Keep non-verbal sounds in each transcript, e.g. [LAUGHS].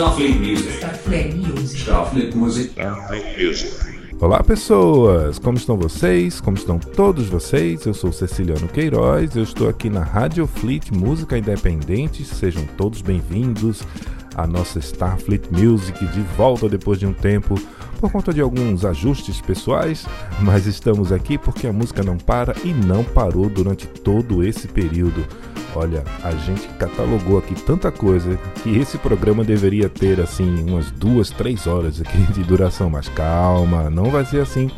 Starfleet Music. Starfleet Music. Starfleet Music. Starfleet Music. Olá pessoas, como estão vocês? Como estão todos vocês? Eu sou Ceciliano Queiroz, eu estou aqui na Rádio Fleet Música Independente, sejam todos bem-vindos à nossa Starfleet Music de volta depois de um tempo por conta de alguns ajustes pessoais, mas estamos aqui porque a música não para e não parou durante todo esse período. Olha, a gente catalogou aqui tanta coisa que esse programa deveria ter assim umas duas, três horas aqui [LAUGHS] de duração, mas calma, não vai ser assim.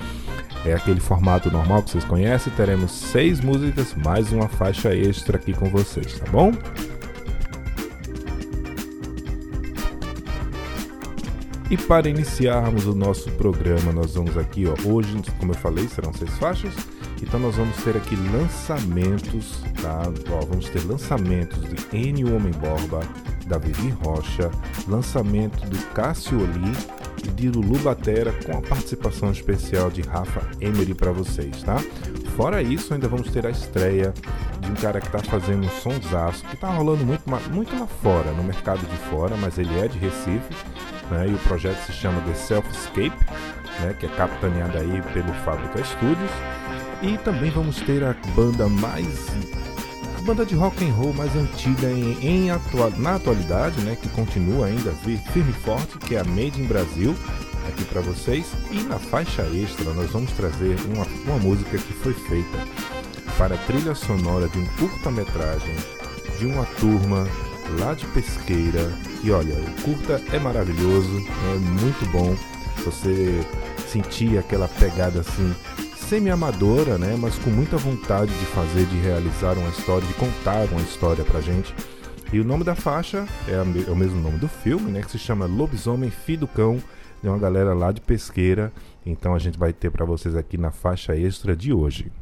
É aquele formato normal que vocês conhecem. Teremos seis músicas mais uma faixa extra aqui com vocês, tá bom? E para iniciarmos o nosso programa, nós vamos aqui, ó, hoje, como eu falei, serão seis faixas. Então nós vamos ter aqui lançamentos, tá? Ó, vamos ter lançamentos de N Homem Borba, da Vivi Rocha, lançamento do Cássio Oli e de Lulu Batera com a participação especial de Rafa Emery para vocês, tá? Fora isso, ainda vamos ter a estreia de um cara que está fazendo um sonsaço, que está rolando muito, muito lá fora, no mercado de fora, mas ele é de Recife né? E o projeto se chama The Self Escape, né? Que é capitaneado aí pelo Fábrica Studios. E também vamos ter a banda mais a banda de rock and roll mais antiga em, em atual, na atualidade, né, que continua ainda firme e forte, que é a Made in Brasil, aqui para vocês. E na faixa extra nós vamos trazer uma, uma música que foi feita para a trilha sonora de um curta-metragem de uma turma lá de Pesqueira. E olha, o curta é maravilhoso, é muito bom. Você sentir aquela pegada assim semi-amadora, né, mas com muita vontade de fazer, de realizar uma história, de contar uma história pra gente. E o nome da faixa é, é o mesmo nome do filme, né, que se chama Lobisomem Filho do Cão, de uma galera lá de Pesqueira. Então a gente vai ter para vocês aqui na faixa extra de hoje.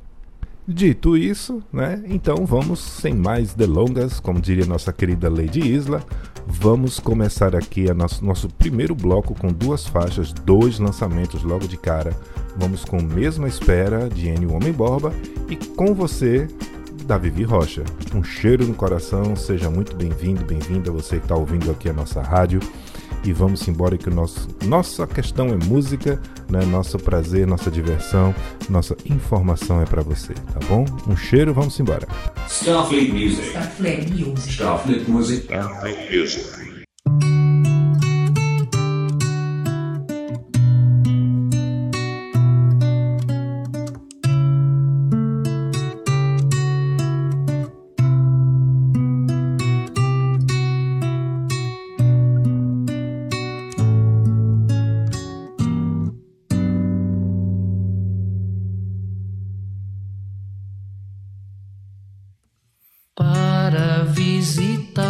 Dito isso, né? Então vamos sem mais delongas, como diria nossa querida Lady Isla, vamos começar aqui a nosso, nosso primeiro bloco com duas faixas, dois lançamentos logo de cara. Vamos com Mesma Espera de N Homem Borba e com você da Vivi Rocha. Um cheiro no coração, seja muito bem-vindo, bem-vinda você que está ouvindo aqui a nossa rádio e vamos embora que o nosso, nossa questão é música, né? Nosso prazer, nossa diversão, nossa informação é para você, tá bom? Um cheiro, vamos embora. Starfleet Music. Starfleet Music. Starfleet Music. Starfleet Music. todo rancor, tudo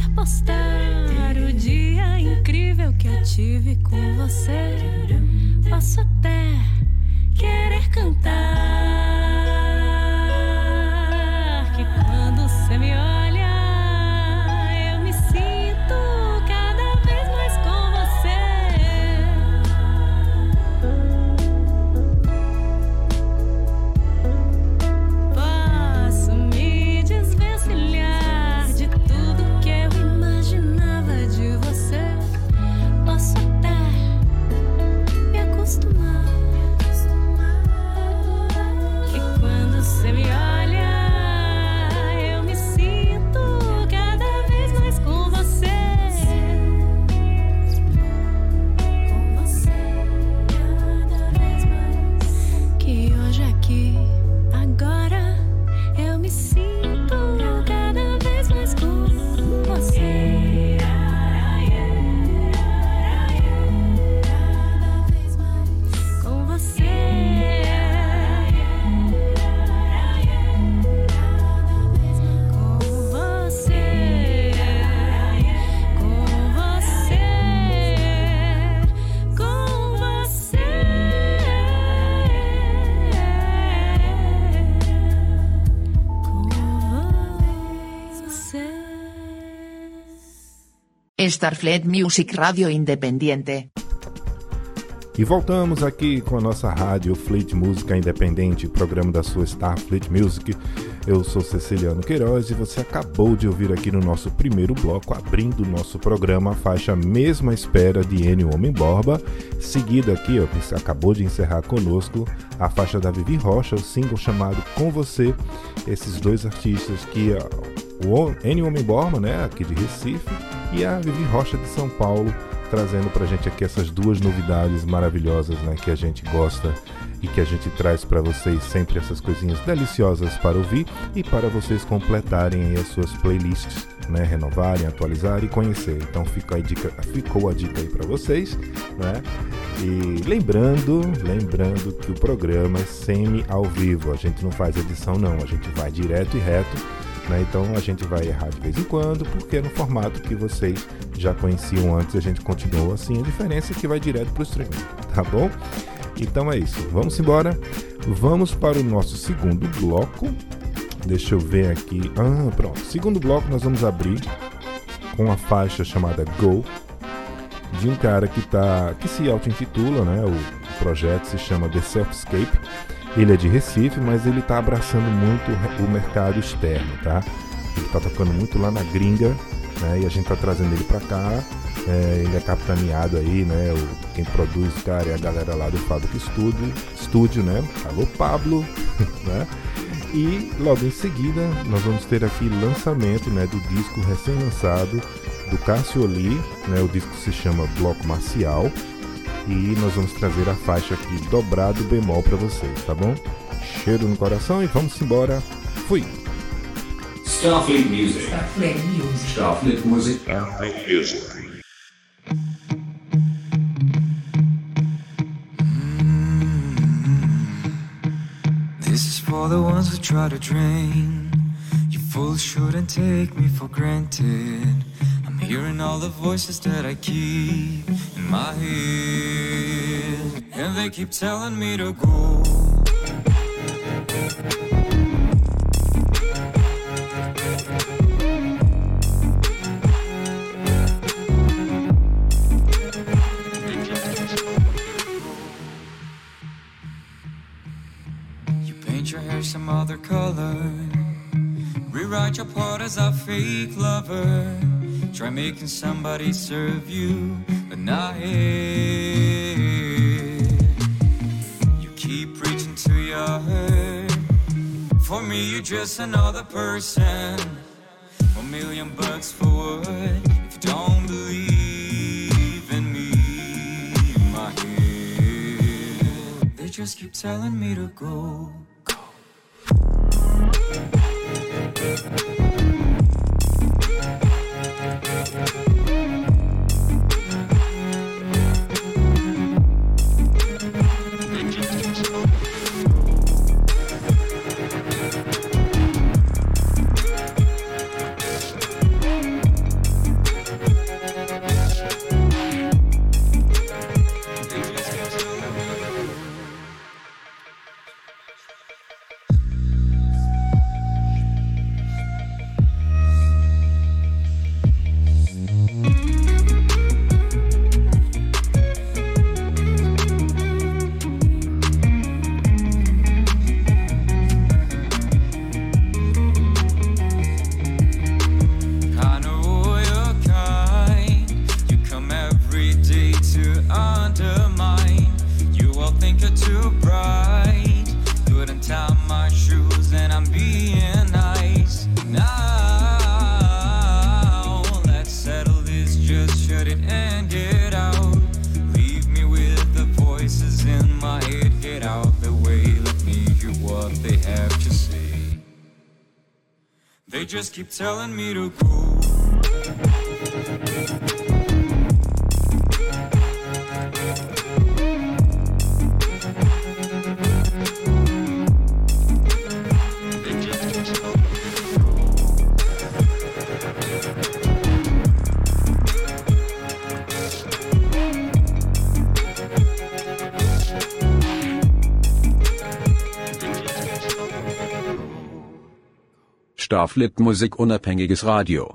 Querer postar o dia incrível que eu tive com você. Posso até querer cantar Starfleet Music Radio Independiente. E voltamos aqui com a nossa rádio Fleet Música Independente, programa da sua Starfleet Music. Eu sou Ceciliano Queiroz e você acabou de ouvir aqui no nosso primeiro bloco, abrindo o nosso programa, a faixa Mesma Espera de Enio Homem Borba. Seguida aqui, ó, que acabou de encerrar conosco, a faixa da Vivi Rocha, o single chamado Com Você. Esses dois artistas que o Enio Homem Borba, né, aqui de Recife, e a Vivi Rocha de São Paulo, trazendo pra gente aqui essas duas novidades maravilhosas, né, que a gente gosta e que a gente traz para vocês sempre essas coisinhas deliciosas para ouvir e para vocês completarem as suas playlists, né, renovarem, atualizarem e conhecer. Então fica a dica, ficou a dica aí para vocês, né? E lembrando, lembrando que o programa é semi ao vivo, a gente não faz edição não, a gente vai direto e reto né? Então a gente vai errar de vez em quando, porque é no formato que vocês já conheciam antes, a gente continua assim. A diferença é que vai direto para o streaming, tá bom? Então é isso. Vamos embora. Vamos para o nosso segundo bloco. Deixa eu ver aqui. Ah, pronto. Segundo bloco nós vamos abrir com a faixa chamada Go de um cara que tá que se auto-intitula, né? O projeto se chama The Selfscape. Ele é de Recife, mas ele tá abraçando muito o mercado externo, tá? Ele tá tocando muito lá na gringa, né? E a gente tá trazendo ele para cá. É, ele é capitaneado aí, né? O, quem produz, cara, é a galera lá do Fábrica Studio, Studio, né? Alô, Pablo, [LAUGHS] né? E logo em seguida nós vamos ter aqui lançamento, né? Do disco recém-lançado do Cássio Oli, né? O disco se chama Bloco Marcial e nós vamos trazer a faixa aqui dobrado bemol para vocês, tá bom? cheiro no coração e vamos embora. Fui! Starfleet Music. Starfleet Music. Starfleet Music. Starfleet Music. This is for the ones who try to drain. You fools shouldn't take me for granted. Hearing all the voices that I keep in my head. And they keep telling me to go. You paint your hair some other color. Rewrite your part as a fake lover. Try making somebody serve you, but not here. You keep preaching to your hurt. For me, you're just another person. A million bucks for what? If you don't believe in me, my head. They just keep telling me to go. Yeah. Just keep telling me to go. Starflip Musik unabhängiges Radio.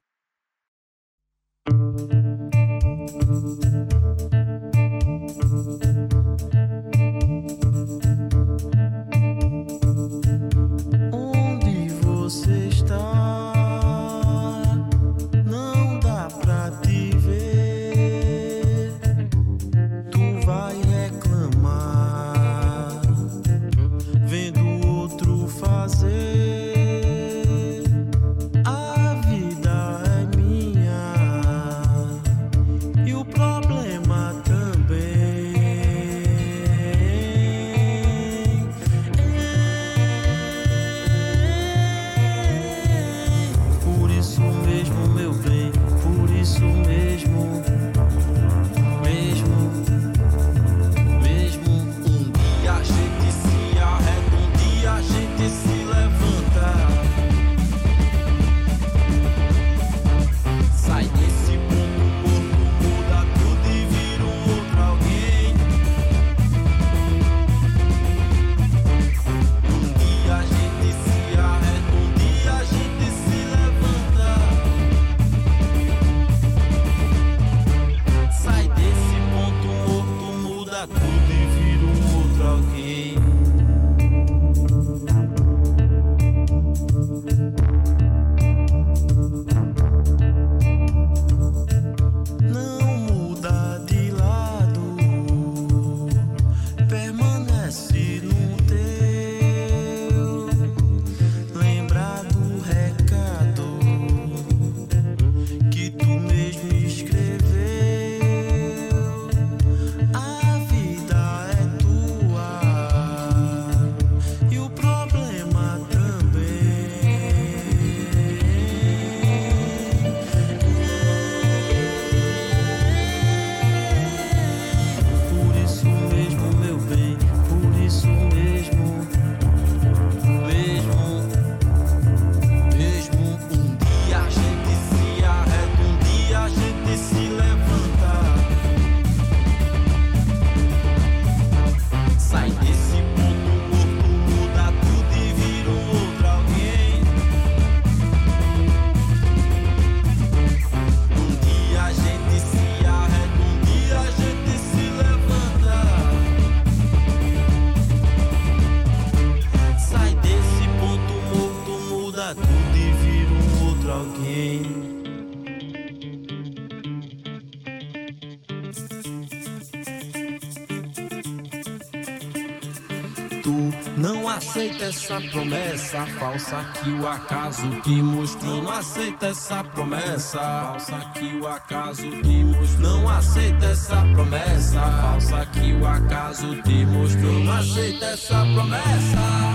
Essa promessa falsa que o acaso te mostrou. Não aceita essa promessa falsa que o acaso te mostrou. Não aceita essa promessa falsa que o acaso te mostrou. Não aceita essa promessa.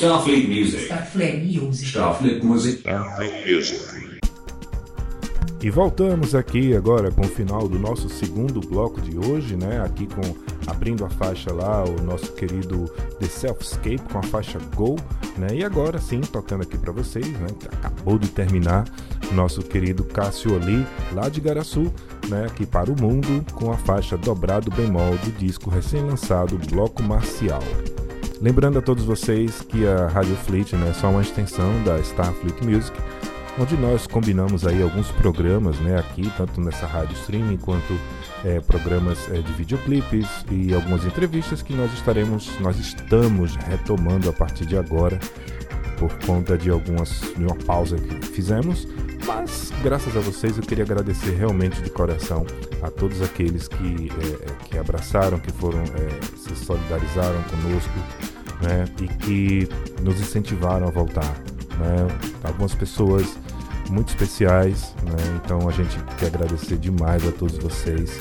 Starfleet Music. Starfleet Music. Starfleet Music. Starfleet Music. E voltamos aqui agora com o final do nosso segundo bloco de hoje, né? Aqui com abrindo a faixa lá, o nosso querido The Selfscape com a faixa Go, né? E agora sim, tocando aqui para vocês, né? Acabou de terminar nosso querido Cássio Oli, lá de Garaçu, né? Aqui para o mundo com a faixa Dobrado Bemol do disco recém-lançado Bloco Marcial. Lembrando a todos vocês que a Rádio Fleet né, é só uma extensão da Starfleet Music, onde nós combinamos aí alguns programas né, aqui, tanto nessa rádio streaming quanto é, programas é, de videoclipes e algumas entrevistas que nós estaremos, nós estamos retomando a partir de agora por conta de algumas de uma pausa que fizemos, mas graças a vocês eu queria agradecer realmente de coração a todos aqueles que, é, que abraçaram, que foram é, se solidarizaram conosco né, e que nos incentivaram a voltar. Né? Algumas pessoas muito especiais, né? então a gente quer agradecer demais a todos vocês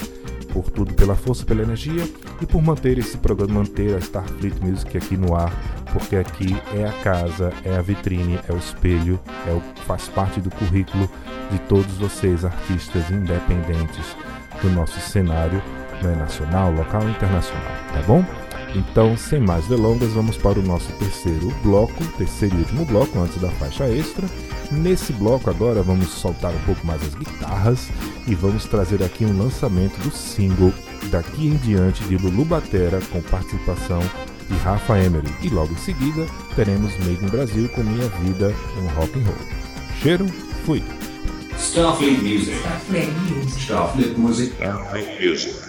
por tudo, pela força, pela energia e por manter esse programa, manter a Starfleet Music aqui no ar, porque aqui é a casa, é a vitrine, é o espelho, é o, faz parte do currículo de todos vocês, artistas independentes do nosso cenário né, nacional, local e internacional, tá bom? Então, sem mais delongas, vamos para o nosso terceiro bloco, terceiro e último bloco, antes da faixa extra. Nesse bloco agora vamos soltar um pouco mais as guitarras e vamos trazer aqui um lançamento do single daqui em diante de Lulu Batera com participação de Rafa Emery. E logo em seguida teremos Made in Brasil com Minha Vida um Rock and Roll. Cheiro, fui! Starfleet Music. Starfleet Music. Starfleet Music. Starfleet Music.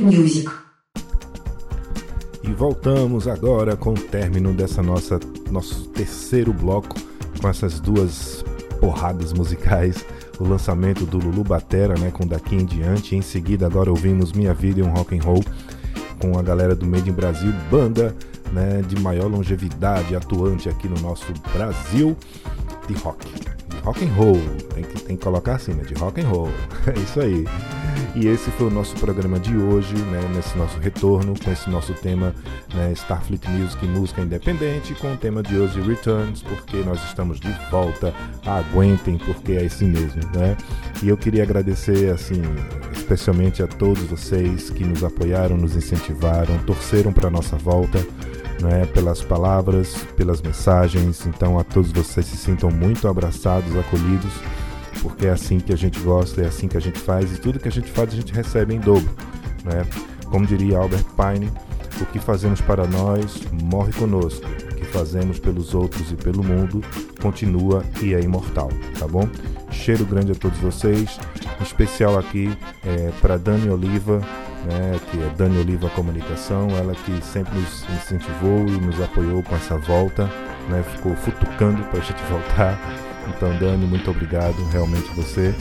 Music. E voltamos agora com o término dessa nossa nosso terceiro bloco com essas duas porradas musicais, o lançamento do Lulu Batera, né, com daqui em diante. Em seguida agora ouvimos Minha Vida e um Rock and Roll com a galera do Made in Brasil, banda, né, de maior longevidade atuante aqui no nosso Brasil de rock. De rock and roll, tem que, tem que colocar assim, né? De rock and roll. [LAUGHS] É isso aí. E esse foi o nosso programa de hoje, né? Nesse nosso retorno, com esse nosso tema, né? Starfleet Music, música independente, com o tema de hoje Returns, porque nós estamos de volta. Aguentem, porque é assim mesmo, né? E eu queria agradecer, assim, especialmente a todos vocês que nos apoiaram, nos incentivaram, torceram para nossa volta né, pelas palavras, pelas mensagens. Então, a todos vocês se sintam muito abraçados, acolhidos, porque é assim que a gente gosta, é assim que a gente faz e tudo que a gente faz a gente recebe em dobro. Né? Como diria Albert Pine, o que fazemos para nós morre conosco, o que fazemos pelos outros e pelo mundo continua e é imortal, tá bom? Cheiro grande a todos vocês, em especial aqui para Dani Oliva, né, que é Dani Oliva Comunicação, ela que sempre nos incentivou e nos apoiou com essa volta, né, ficou futucando para a gente [LAUGHS] voltar. Então, Dani, muito obrigado, realmente você.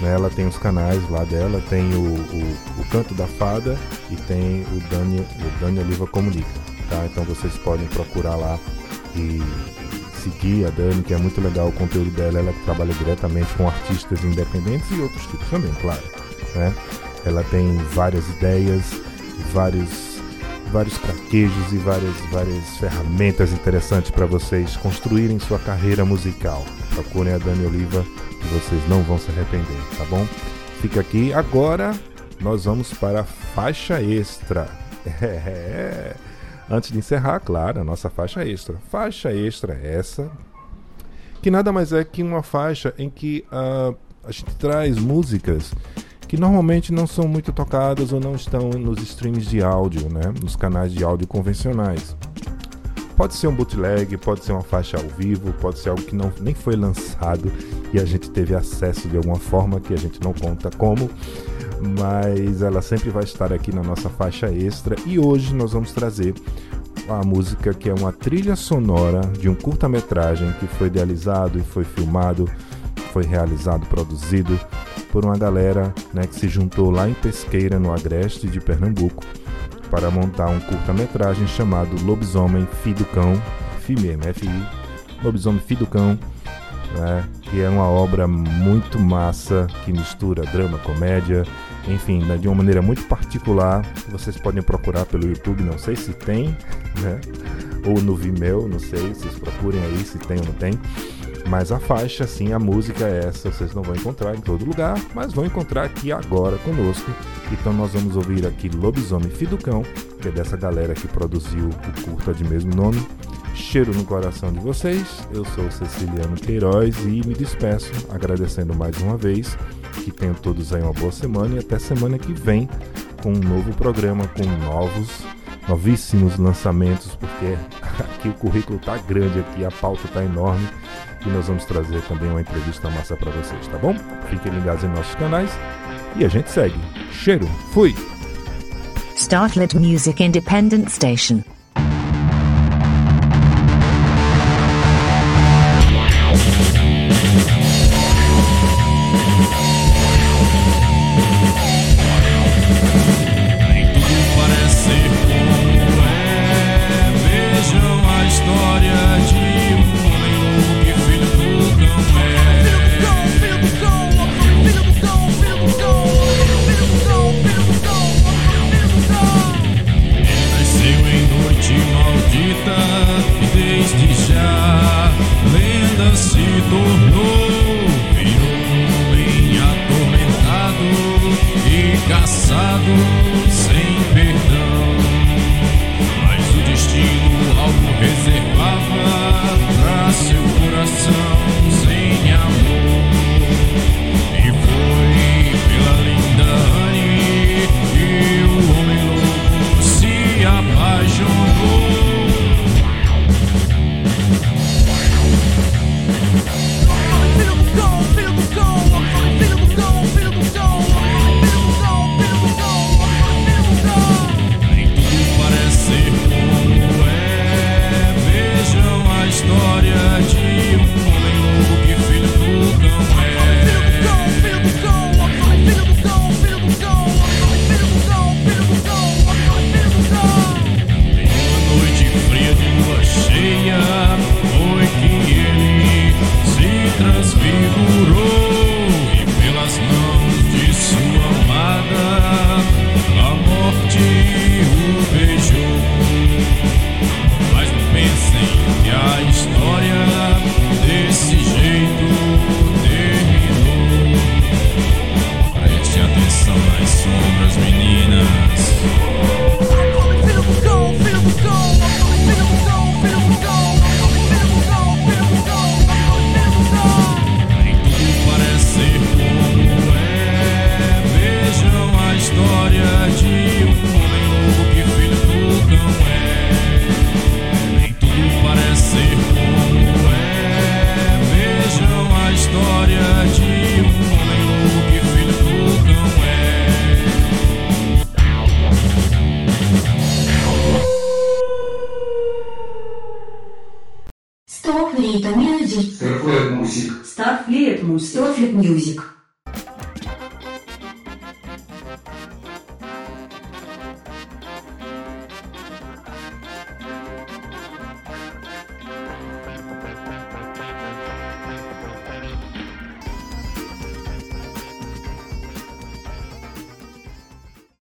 Né, ela tem os canais lá dela, tem o, o, o Canto da Fada e tem o Dani, o Dani Oliva Comunica. Tá? Então vocês podem procurar lá e seguir a Dani, que é muito legal o conteúdo dela, ela trabalha diretamente com artistas independentes e outros tipos também, claro. Né? Ela tem várias ideias, vários, vários craquejos e várias, várias ferramentas interessantes para vocês construírem sua carreira musical. Procurem a Dani Oliva que vocês não vão se arrepender, tá bom? Fica aqui agora nós vamos para a faixa extra. [LAUGHS] É. Antes de encerrar, claro, a nossa faixa extra. Faixa extra é essa, que nada mais é que uma faixa em que uh, a gente traz músicas que normalmente não são muito tocadas ou não estão nos streams de áudio, né? nos canais de áudio convencionais. Pode ser um bootleg, pode ser uma faixa ao vivo, pode ser algo que não, nem foi lançado e a gente teve acesso de alguma forma que a gente não conta como, mas ela sempre vai estar aqui na nossa faixa extra e hoje nós vamos trazer a música que é uma trilha sonora de um curta-metragem que foi idealizado e foi filmado, foi realizado, produzido por uma galera né, que se juntou lá em Pesqueira, no Agreste de Pernambuco, para montar um curta-metragem chamado Lobisomem Filho do Cão, FIMEM, FI, Lobisomem Filho do Cão, né, que é uma obra muito massa que mistura drama, comédia, enfim, né, de uma maneira muito particular. Vocês podem procurar pelo YouTube, não sei se tem, né, ou no Vimeo, não sei, vocês procurem aí se tem ou não tem. Mas a faixa, sim, a música é essa, vocês não vão encontrar em todo lugar, mas vão encontrar aqui agora conosco. Então nós vamos ouvir aqui Lobisomem Fiducão, que é dessa galera que produziu o curta de mesmo nome. Cheiro no coração de vocês. Eu sou Ceciliano Queiroz e me despeço agradecendo mais uma vez. Que tenham todos aí uma boa semana e até semana que vem com um novo programa com novos novíssimos lançamentos, porque [LAUGHS] aqui o currículo tá grande aqui, a pauta tá enorme nós vamos trazer também uma entrevista massa para vocês, tá bom? Fiquem ligados em nossos canais e a gente segue. Cheiro, fui! Startlet Music Independent Station.